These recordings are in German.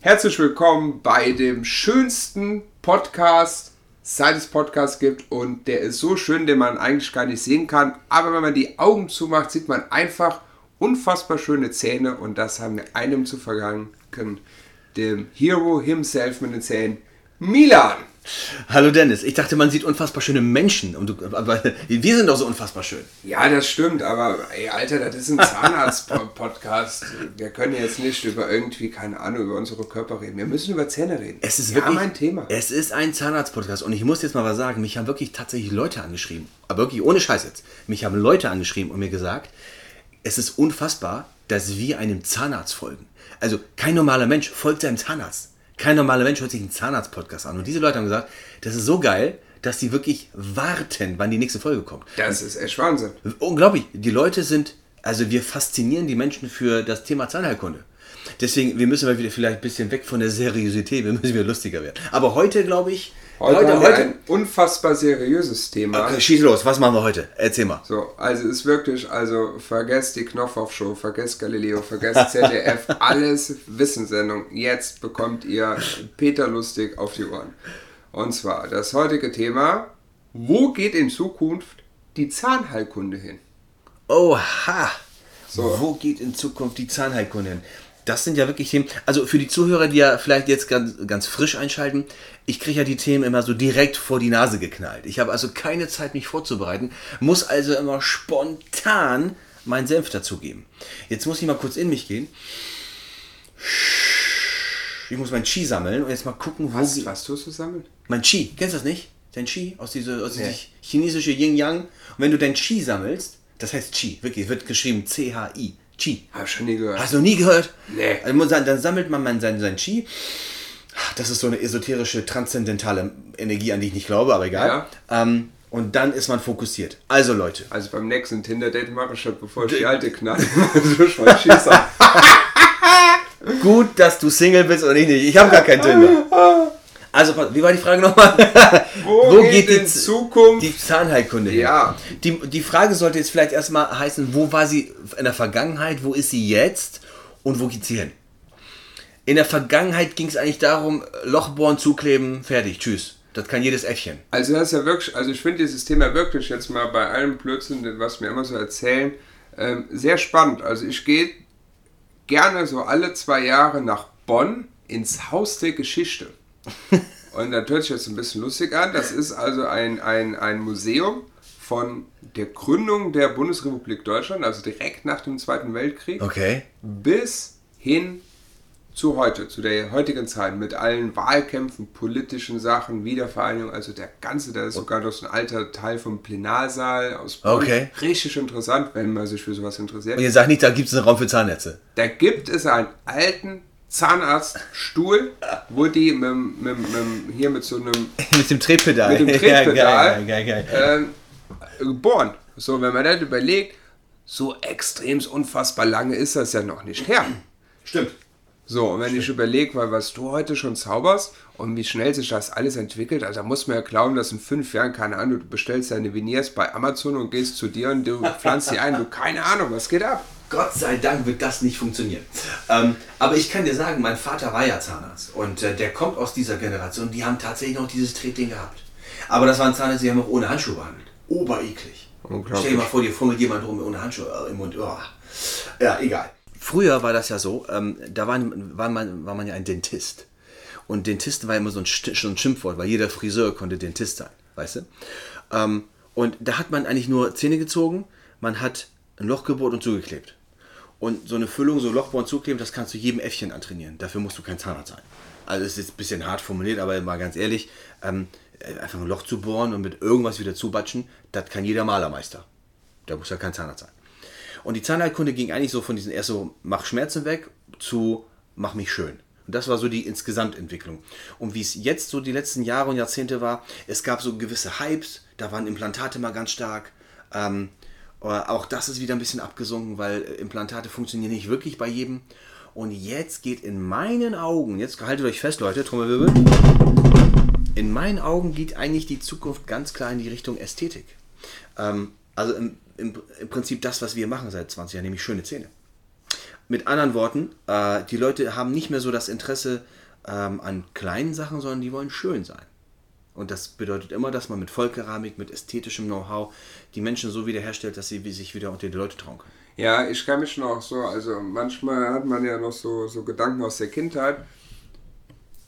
Herzlich willkommen bei dem schönsten Podcast, seit es Podcasts gibt. Und der ist so schön, den man eigentlich gar nicht sehen kann. Aber wenn man die Augen zumacht, sieht man einfach unfassbar schöne Zähne. Und das haben wir einem zu verdanken, dem Hero himself mit den Zähnen, Milan. Hallo Dennis, ich dachte, man sieht unfassbar schöne Menschen. Und du, aber wir sind doch so unfassbar schön. Ja, das stimmt, aber ey, Alter, das ist ein Zahnarzt-Podcast. Wir können jetzt nicht über irgendwie, keine Ahnung, über unsere Körper reden. Wir müssen über Zähne reden. Es ist Wir wirklich haben ein Thema. Es ist ein Zahnarzt-Podcast und ich muss jetzt mal was sagen. Mich haben wirklich tatsächlich Leute angeschrieben. Aber wirklich ohne Scheiß jetzt. Mich haben Leute angeschrieben und mir gesagt, es ist unfassbar, dass wir einem Zahnarzt folgen. Also kein normaler Mensch folgt seinem Zahnarzt. Kein normaler Mensch hört sich einen Zahnarzt-Podcast an. Und diese Leute haben gesagt, das ist so geil, dass sie wirklich warten, wann die nächste Folge kommt. Das ist echt Wahnsinn. Unglaublich. Die Leute sind, also wir faszinieren die Menschen für das Thema Zahnheilkunde. Deswegen, wir müssen mal wieder vielleicht ein bisschen weg von der Seriosität, wir müssen wieder lustiger werden. Aber heute, glaube ich, Heute, haben wir ein unfassbar seriöses Thema. Okay, schieß los, was machen wir heute? Erzähl mal. So, also ist wirklich, also vergesst die Knopfhoff-Show, vergesst Galileo, vergesst ZDF, alles Wissenssendung. Jetzt bekommt ihr Peter Lustig auf die Ohren. Und zwar das heutige Thema, wo geht in Zukunft die Zahnheilkunde hin? Oha! So. Wo geht in Zukunft die Zahnheilkunde hin? Das sind ja wirklich Themen. Also für die Zuhörer, die ja vielleicht jetzt ganz, ganz frisch einschalten, ich kriege ja die Themen immer so direkt vor die Nase geknallt. Ich habe also keine Zeit, mich vorzubereiten, muss also immer spontan meinen Senf dazugeben. Jetzt muss ich mal kurz in mich gehen. Ich muss mein Chi sammeln und jetzt mal gucken, wo. Was, was tust du sammeln? Mein Chi, kennst du das nicht? Dein Chi aus dieser, aus Nee. chinesische Yin-Yang. Und wenn du dein Chi sammelst, das heißt Chi, wirklich, wird geschrieben C-H-I. Chi. Hab ich schon nie gehört. Hast du noch nie gehört? Nee. Also muss sagen, dann sammelt man man sein, sein Chi. Das ist so eine esoterische, transzendentale Energie, an die ich nicht glaube, aber egal. Ähm, und dann ist man fokussiert. Also Leute, Also beim nächsten Tinder-Date mache ich das, bevor ich die alte knall. schon gut, dass du Single bist und ich nicht. Ich habe gar kein Tinder. Also, wie war die Frage nochmal? Wo, geht, in Z- Zukunft die Zahnheilkunde hin? Ja. Die, die Frage sollte jetzt vielleicht erstmal heißen, wo war sie in der Vergangenheit, wo ist sie jetzt und wo geht sie hin? In der Vergangenheit ging es eigentlich darum, Loch bohren, zukleben, fertig, tschüss. Das kann jedes Äffchen. Also das ist ja wirklich, also ich finde dieses Thema wirklich jetzt mal bei allem Blödsinn, was wir immer so erzählen, ähm, sehr spannend. Also ich gehe gerne so alle zwei Jahre nach Bonn ins Haus der Geschichte. Und das hört sich jetzt ein bisschen lustig an. Das ist also ein, ein, ein Museum von der Gründung der Bundesrepublik Deutschland, also direkt nach dem Zweiten Weltkrieg Okay. bis hin zu heute, zu der heutigen Zeit, mit allen Wahlkämpfen, politischen Sachen, Wiedervereinigung, also der ganze, da ist sogar noch so ein alter Teil vom Plenarsaal aus Bonn. Okay. Richtig interessant, wenn man sich für sowas interessiert. Und ihr sagt nicht, da gibt es einen Raum für Zahnnetze. Da gibt es einen alten Zahnarztstuhl, wo die mit, mit, mit, hier mit so einem Mit dem Drehpedal. mit dem Ja, Tretpedal geil, geil, geil, geil. ähm, geboren. So, wenn man das überlegt, so extrem unfassbar lange ist das ja noch nicht her. Stimmt. So, und wenn ich überlege, weil was du heute schon zauberst und wie schnell sich das alles entwickelt, also da muss man ja glauben, dass in fünf Jahren, keine Ahnung, du bestellst deine Veneers bei Amazon und gehst zu dir und du pflanzt die ein, du keine Ahnung, was geht ab? Gott sei Dank wird das nicht funktionieren. Ähm, aber ich kann dir sagen, mein Vater war ja Zahnarzt und äh, der kommt aus dieser Generation. Die haben tatsächlich noch dieses Tretding gehabt. Aber das waren Zahnärzte, die haben auch ohne Handschuhe behandelt. Obereklig. Stell dir mal vor, dir fummelt jemand rum ohne Handschuhe äh, im Mund. Oh. Ja, egal. Früher war das ja so, ähm, da war, war, man, war man ja ein Dentist. Und Dentist war immer so ein, so ein Schimpfwort, weil jeder Friseur konnte Dentist sein, weißt du? Ähm, und da hat man eigentlich nur Zähne gezogen, man hat ein Loch gebohrt und zugeklebt. Und so eine Füllung, so Lochbohr und zukleben, das kannst du jedem Äffchen antrainieren. Dafür musst du kein Zahnarzt sein. Also ist jetzt ein bisschen hart formuliert, aber mal ganz ehrlich, ähm, einfach ein Loch zu bohren und mit irgendwas wieder zubatschen, das kann jeder Malermeister. Da muss ja kein Zahnarzt sein. Und die Zahnheilkunde ging eigentlich so von diesen erst so, mach Schmerzen weg, zu mach mich schön. Und das war so die Insgesamtentwicklung. Und wie es jetzt so die letzten Jahre und Jahrzehnte war, es gab so gewisse Hypes, da waren Implantate mal ganz stark. Ähm, auch das ist wieder ein bisschen abgesunken, weil Implantate funktionieren nicht wirklich bei jedem. Und jetzt geht in meinen Augen, jetzt haltet euch fest, Leute, Trommelwirbel. In meinen Augen geht eigentlich die Zukunft ganz klar in die Richtung Ästhetik. Ähm, Also im, im, im Prinzip das, was wir machen seit 20 Jahren, nämlich schöne Zähne. Mit anderen Worten, äh, die Leute haben nicht mehr so das Interesse ähm, an kleinen Sachen, sondern die wollen schön sein. Und das bedeutet immer, dass man mit Vollkeramik, mit ästhetischem Know-how die Menschen so wiederherstellt, dass sie sich wieder unter die Leute trauen können. Ja, ich kann mich noch so, also manchmal hat man ja noch so, so Gedanken aus der Kindheit.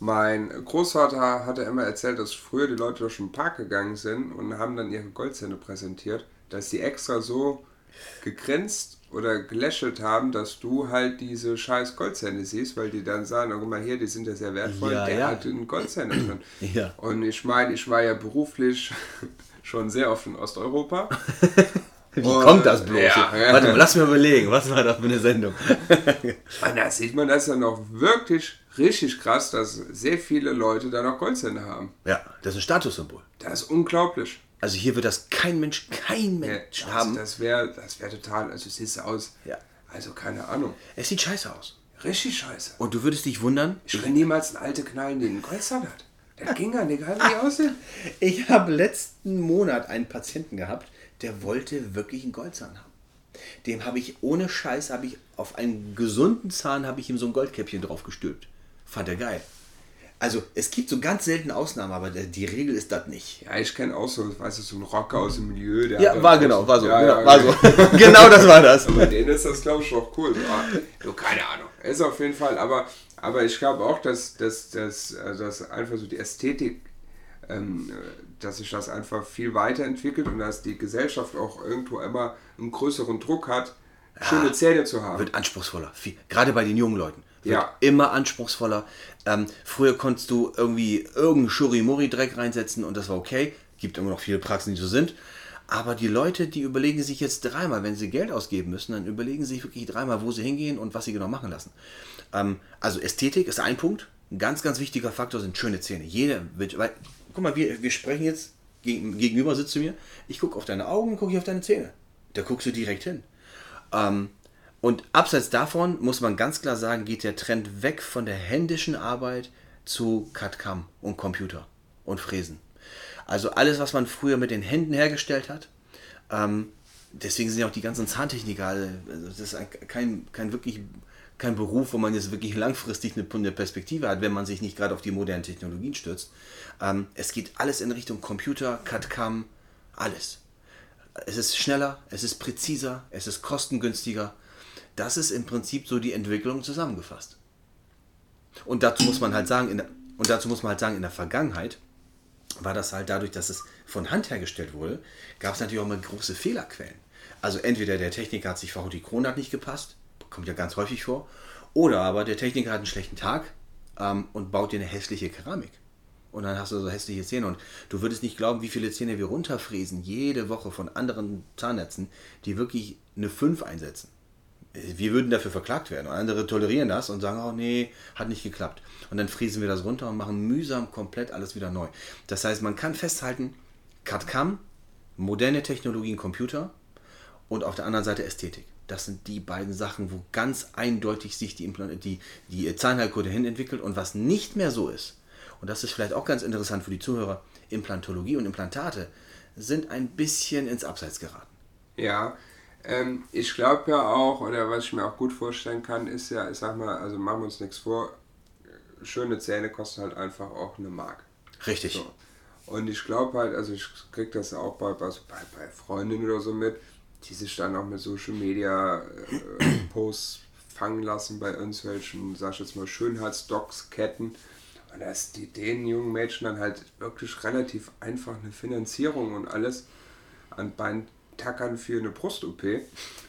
Mein Großvater hatte immer erzählt, dass früher die Leute durch den Park gegangen sind und haben dann ihre Goldzähne präsentiert, dass sie extra so gegrinst oder gelächelt haben, dass du halt diese scheiß Goldzähne siehst, weil die dann sagen, oh, guck mal hier, die sind ja sehr wertvoll, Ja, der ja. hat einen Goldzähne drin. Ja. Und ich meine, ich war ja beruflich schon sehr oft in Osteuropa. Wie Und- kommt das bloß? Ja, ja. Warte mal, lass mir überlegen, was war das für eine Sendung? Und da sieht man das ja noch wirklich richtig krass, dass sehr viele Leute da noch Goldzähne haben. ja, das ist ein Statussymbol. Das ist unglaublich. Also hier wird das kein Mensch, kein Ja, Mensch also haben. das wäre das wär total, also siehst du aus, Ja. also keine Ahnung, Es sieht scheiße aus. richtig scheiße. Und du würdest dich wundern, Ich will niemals einen alte knallen, die einen Goldzahn hat. Das ging ja nicht, egal wie aussehen. Ich habe letzten Monat einen Patienten gehabt, der wollte wirklich einen Goldzahn haben. Dem habe ich ohne Scheiß, habe ich auf einen gesunden Zahn, habe ich ihm so ein Goldkäppchen drauf gestülpt. Fand er geil. Also es gibt so ganz selten Ausnahmen, aber der- die Regel ist das nicht. Ja, ich kenne auch so, weißt du, so einen Rocker aus dem Milieu. Der Ja, war genau, war so. Ja, genau, ja, war so. genau das war das. Bei denen ist das, glaube ich, auch cool. Du, keine Ahnung. Ist auf jeden Fall, aber, aber ich glaube auch, dass, dass, dass, äh, dass einfach so die Ästhetik, ähm, äh, dass sich das einfach viel weiterentwickelt und dass die Gesellschaft auch irgendwo immer einen größeren Druck hat, schöne Zähne zu haben. Wird anspruchsvoller. Viel, gerade bei den jungen Leuten. Wird Ja. immer anspruchsvoller. Ähm, früher konntest du irgendwie irgendeinen Schuri-Mori-Dreck reinsetzen und das war okay. Gibt immer noch viele Praxen, die so sind. Aber die Leute, die überlegen sich jetzt dreimal, wenn sie Geld ausgeben müssen, dann überlegen sie sich wirklich dreimal, wo sie hingehen und was sie genau machen lassen. Ähm, also Ästhetik ist ein Punkt. Ein ganz, ganz wichtiger Faktor sind schöne Zähne. Jeder wird, weil, guck mal, wir, wir sprechen jetzt, gegen, gegenüber sitzt du mir, ich gucke auf deine Augen, gucke ich auf deine Zähne. Da guckst du direkt hin. Ähm, und abseits davon muss man ganz klar sagen, geht der Trend weg von der händischen Arbeit zu CAD-CAM und Computer und Fräsen. Also alles, was man früher mit den Händen hergestellt hat, ähm, deswegen sind ja auch die ganzen Zahntechniker, alle- also das ist ein, kein, kein wirklich kein Beruf, wo man jetzt wirklich langfristig eine, eine Perspektive hat, wenn man sich nicht gerade auf die modernen Technologien stürzt. Ähm, es geht alles in Richtung Computer, CAD-CAM, alles. Es ist schneller, es ist präziser, es ist kostengünstiger. Das ist im Prinzip so die Entwicklung zusammengefasst. Und dazu muss man halt sagen, in der, und dazu muss man halt sagen, in der Vergangenheit war das halt dadurch, dass es von Hand hergestellt wurde, gab es natürlich auch mal große Fehlerquellen. Also entweder der Techniker hat sich verhaut, die Krone hat nicht gepasst, kommt ja ganz häufig vor, oder aber der Techniker hat einen schlechten Tag ähm, und baut dir eine hässliche Keramik. Und dann hast du so hässliche Zähne. Und du würdest nicht glauben, wie viele Zähne wir runterfräsen, jede Woche von anderen Zahnnetzen, die wirklich eine 5 einsetzen. Wir würden dafür verklagt werden. Und andere tolerieren das und sagen, oh nee, hat nicht geklappt. Und dann fräsen wir das runter und machen mühsam komplett alles wieder neu. Das heißt, man kann festhalten, CAD-CAM, moderne Technologien, Computer und auf der anderen Seite Ästhetik. Das sind die beiden Sachen, wo ganz eindeutig sich die, Implan- die, die Zahnheilkunde hin entwickelt und was nicht mehr so ist. Und das ist vielleicht auch ganz interessant für die Zuhörer. Implantologie und Implantate sind ein bisschen ins Abseits geraten. Ja, ähm, ich glaube ja auch, oder was ich mir auch gut vorstellen kann, ist ja, ich sag mal, also machen wir uns nichts vor, schöne Zähne kosten halt einfach auch eine Mark. Richtig. So. Und ich glaube halt, also ich krieg das auch bei, bei, bei Freundinnen oder so mit, die sich dann auch mit Social Media äh, Posts fangen lassen bei irgendwelchen, sag ich jetzt mal, Schönheitsdocs, Ketten. Und dass die den jungen Mädchen dann halt wirklich relativ einfach eine Finanzierung und alles an Bein tackern für eine Brust-OP.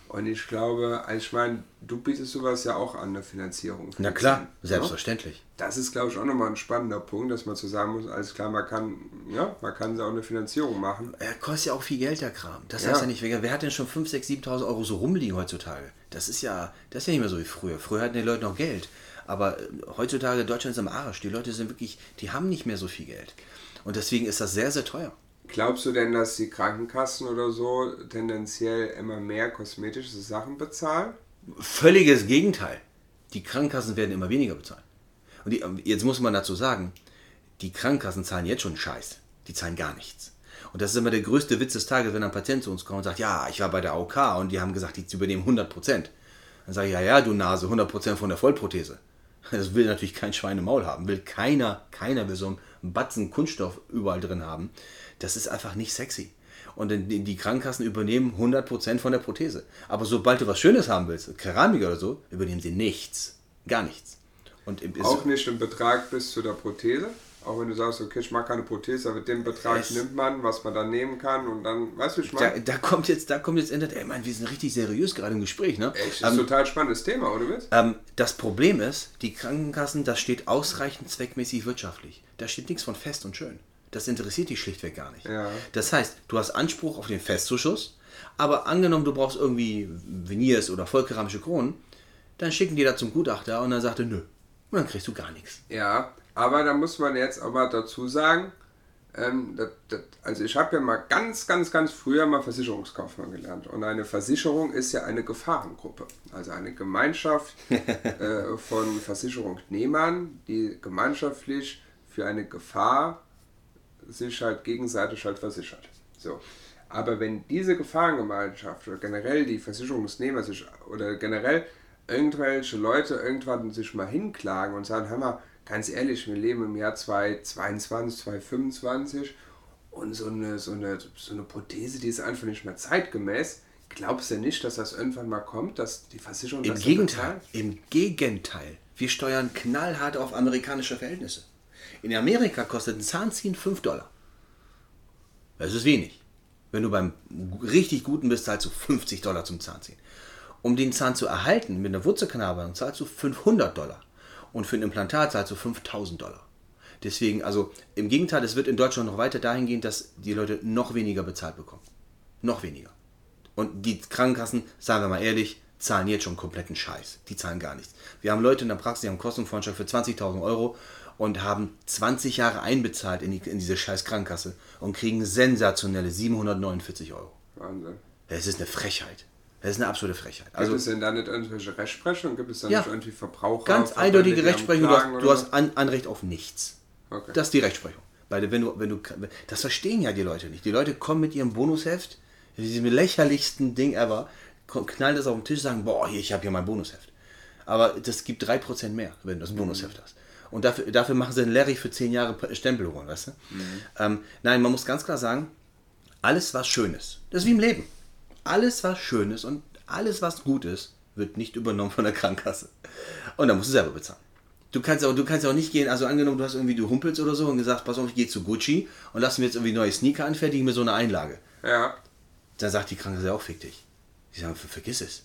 Und ich glaube, also ich meine, du bietest sowas ja auch an, eine Finanzierung. Na klar, selbstverständlich. Das ist, glaube ich, auch nochmal ein spannender Punkt, dass man zu sagen muss, alles klar, man kann, ja, man kann auch eine Finanzierung machen. Er kostet ja auch viel Geld, der Kram. Das Ja. heißt ja nicht, wer wer hat denn schon 5, 6, 7.000 Euro so rumliegen heutzutage? Das ist ja, das ist ja nicht mehr so wie früher. Früher hatten die Leute noch Geld. Aber äh, heutzutage, Deutschland ist am Arsch. Die Leute sind wirklich, die haben nicht mehr so viel Geld. Und deswegen ist das sehr, sehr teuer. Glaubst du denn, dass die Krankenkassen oder so tendenziell immer mehr kosmetische Sachen bezahlen? Völliges Gegenteil. Die Krankenkassen werden immer weniger bezahlen. Und die, jetzt muss man dazu sagen, die Krankenkassen zahlen jetzt schon Scheiß. Die zahlen gar nichts. Und das ist immer der größte Witz des Tages, wenn ein Patient zu uns kommt und sagt, ja, ich war bei der AOK und die haben gesagt, die übernehmen 100 Prozent. Dann sage ich, ja, ja, du Nase, 100 Prozent von der Vollprothese. Das will natürlich kein Schwein im Maul haben. Will keiner, keiner will so einen Batzen Kunststoff überall drin haben. Das ist einfach nicht sexy. Und die Krankenkassen übernehmen 100% von der Prothese. Aber sobald du was Schönes haben willst, Keramik oder so, übernehmen sie nichts. Gar nichts. Und auch nicht im Betrag bis zu der Prothese? Auch wenn du sagst, okay, ich mag keine Prothese, aber den Betrag es nimmt man, was man dann nehmen kann und dann, weißt du, ich meine. Da, da, kommt jetzt, da kommt jetzt ändert, ey, mein, wir sind richtig seriös gerade im Gespräch, ne? Echt, das ist ähm, ein total spannendes Thema, oder was? Ähm, das Problem ist, die Krankenkassen, das steht ausreichend zweckmäßig wirtschaftlich. Da steht nichts von fest und schön. Das interessiert dich schlichtweg gar nicht. Ja. Das heißt, du hast Anspruch auf den Festzuschuss, aber angenommen, du brauchst irgendwie Veneers oder vollkeramische Kronen, dann schicken die da zum Gutachter und dann sagt er, nö, und dann kriegst du gar nichts. Ja, aber da muss man jetzt aber dazu sagen, ähm, das, das, also ich habe ja mal ganz, ganz, ganz früher mal Versicherungskaufmann gelernt. Und eine Versicherung ist ja eine Gefahrengruppe. Also eine Gemeinschaft äh, von Versicherungsnehmern, die gemeinschaftlich für eine Gefahr sich halt gegenseitig halt versichert. So. Aber wenn diese Gefahrengemeinschaft oder generell die Versicherungsnehmer sich oder generell irgendwelche Leute irgendwann sich mal hinklagen und sagen, hör mal, ganz ehrlich, wir leben im Jahr 2022, 2025 und so eine, so, eine, so eine Prothese, die ist einfach nicht mehr zeitgemäß. Glaubst du nicht, dass das irgendwann mal kommt, dass die Versicherung Im das Gegenteil, Im Gegenteil. Wir steuern knallhart auf amerikanische Verhältnisse. In Amerika kostet ein Zahnziehen 5 Dollar. Das ist wenig. Wenn du beim richtig guten bist, zahlst du 50 Dollar zum Zahnziehen. Um den Zahn zu erhalten mit einer Wurzelkanalbehandlung zahlst du 500 Dollar. Und für ein Implantat zahlst du 5000 Dollar. Deswegen, also im Gegenteil, es wird in Deutschland noch weiter dahin gehen, dass die Leute noch weniger bezahlt bekommen. Noch weniger. Und die Krankenkassen, sagen wir mal ehrlich, zahlen jetzt schon kompletten Scheiß. Die zahlen gar nichts. Wir haben Leute in der Praxis, die haben Kostenvoranschlag für 20.000 Euro und haben 20 Jahre einbezahlt in, die, in diese scheiß Krankenkasse und kriegen sensationelle 749 Euro. Wahnsinn. Das ist eine Frechheit. Das ist eine absolute Frechheit. Also, gibt es denn da nicht irgendwelche Rechtsprechung? Gibt es da ja, nicht irgendwie Verbraucher? Ganz eindeutige Rechtsprechung. Du hast, du hast an, Anrecht auf nichts. Okay. Das ist die Rechtsprechung. Weil wenn du, wenn du, das verstehen ja die Leute nicht. Die Leute kommen mit ihrem Bonusheft, diesem lächerlichsten Ding ever, knallen das auf den Tisch und sagen, boah, hier, ich habe hier mein Bonusheft. Aber das gibt 3% mehr, wenn du das Bonusheft hast. Und dafür, dafür machen sie einen Larry für 10 Jahre Stempelung, weißt du? Mhm. Ähm, nein, man muss ganz klar sagen, alles was schön ist, das ist wie im Leben alles, was schön ist und alles, was gut ist, wird nicht übernommen von der Krankenkasse. Und dann musst du selber bezahlen. Du kannst auch, du kannst auch nicht gehen, also angenommen, du hast irgendwie, du humpelst oder so und gesagt, pass auf, ich gehe zu Gucci und lass mir jetzt irgendwie neue Sneaker anfertigen mit so einer Einlage. Ja. Dann sagt die Krankenkasse auch, fick dich. Die sagen, vergiss es.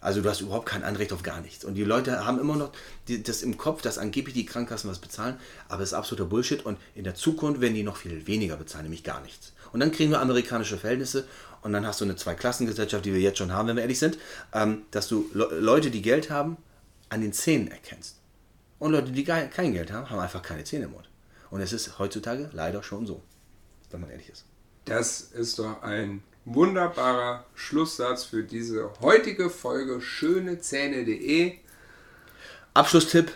Also du hast überhaupt kein Anrecht auf gar nichts. Und die Leute haben immer noch das im Kopf, dass angeblich die Krankenkassen was bezahlen, aber es ist absoluter Bullshit und in der Zukunft werden die noch viel weniger bezahlen, nämlich gar nichts. Und dann kriegen wir amerikanische Verhältnisse und dann hast du eine Zweiklassengesellschaft, die wir jetzt schon haben, wenn wir ehrlich sind, ähm, dass du Le Leute, die Geld haben, an den Zähnen erkennst. Und Leute, die kein Geld haben, haben einfach keine Zähne im Mund. Und es ist heutzutage leider schon so, wenn man ehrlich ist. Das ist doch ein wunderbarer Schlusssatz für diese heutige Folge schönezähne.de. Abschlusstipp,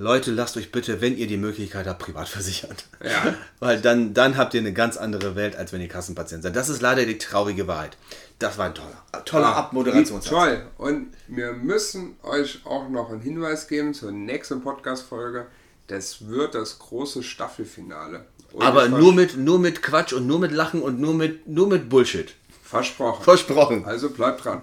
Leute, lasst euch bitte, wenn ihr die Möglichkeit habt, privat versichern. Ja. Weil dann, dann habt ihr eine ganz andere Welt, als wenn ihr Kassenpatient seid. Das ist leider die traurige Wahrheit. Das war ein toller, toller ja, Abmoderationssatz. Toll. Und wir müssen euch auch noch einen Hinweis geben zur nächsten Podcast-Folge. Das wird das große Staffelfinale. Und Aber nur mit, nur mit Quatsch und nur mit Lachen und nur mit, nur mit Bullshit. Versprochen. Versprochen. Also bleibt dran.